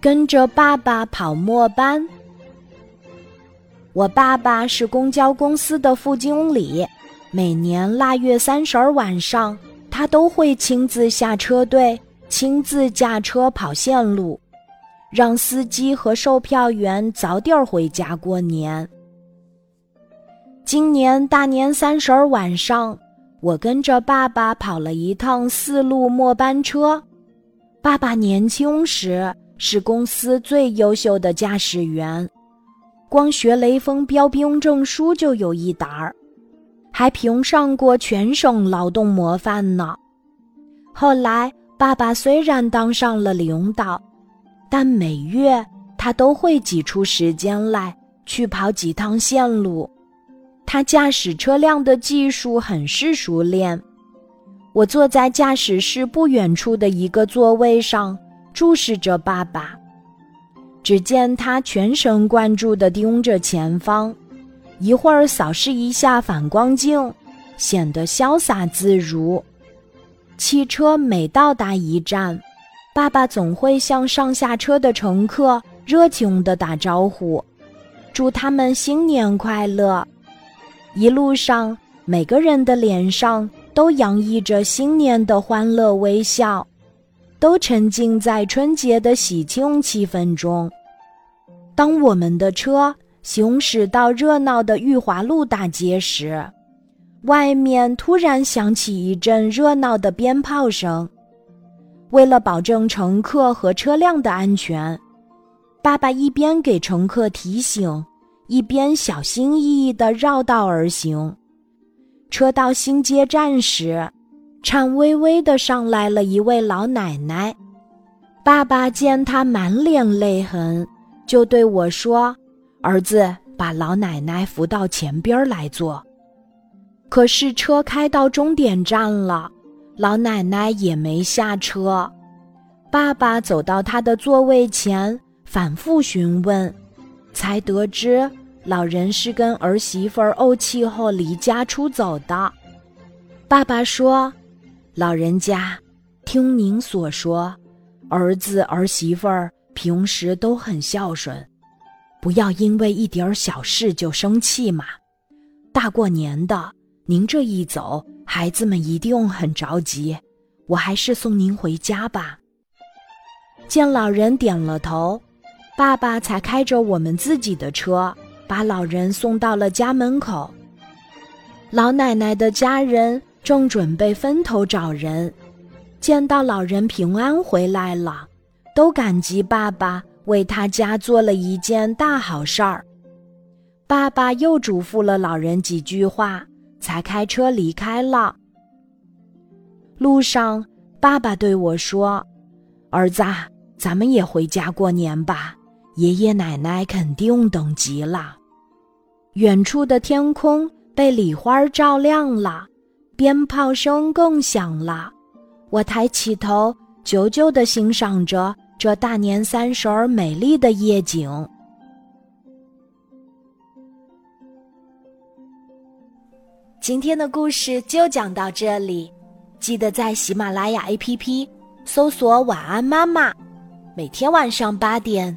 跟着爸爸跑末班。我爸爸是公交公司的副经理，每年腊月三十儿晚上，他都会亲自下车队，亲自驾车跑线路，让司机和售票员早点回家过年。今年大年三十儿晚上，我跟着爸爸跑了一趟四路末班车。爸爸年轻时是公司最优秀的驾驶员，光学雷锋标兵证书就有一沓儿，还评上过全省劳动模范呢。后来，爸爸虽然当上了领导，但每月他都会挤出时间来去跑几趟线路。他驾驶车辆的技术很是熟练。我坐在驾驶室不远处的一个座位上，注视着爸爸。只见他全神贯注地盯着前方，一会儿扫视一下反光镜，显得潇洒自如。汽车每到达一站，爸爸总会向上下车的乘客热情地打招呼，祝他们新年快乐。一路上，每个人的脸上都洋溢着新年的欢乐微笑，都沉浸在春节的喜庆气氛中。当我们的车行驶到热闹的裕华路大街时，外面突然响起一阵热闹的鞭炮声。为了保证乘客和车辆的安全，爸爸一边给乘客提醒。一边小心翼翼地绕道而行，车到新街站时，颤巍巍地上来了一位老奶奶。爸爸见她满脸泪痕，就对我说：“儿子，把老奶奶扶到前边来坐。”可是车开到终点站了，老奶奶也没下车。爸爸走到她的座位前，反复询问。才得知，老人是跟儿媳妇怄气后离家出走的。爸爸说：“老人家，听您所说，儿子儿媳妇儿平时都很孝顺，不要因为一点小事就生气嘛。大过年的，您这一走，孩子们一定很着急。我还是送您回家吧。”见老人点了头。爸爸才开着我们自己的车，把老人送到了家门口。老奶奶的家人正准备分头找人，见到老人平安回来了，都感激爸爸为他家做了一件大好事儿。爸爸又嘱咐了老人几句话，才开车离开了。路上，爸爸对我说：“儿子，咱们也回家过年吧。”爷爷奶奶肯定等急了。远处的天空被礼花照亮了，鞭炮声更响了。我抬起头，久久地欣赏着这大年三十儿美丽的夜景。今天的故事就讲到这里，记得在喜马拉雅 APP 搜索“晚安妈妈”，每天晚上八点。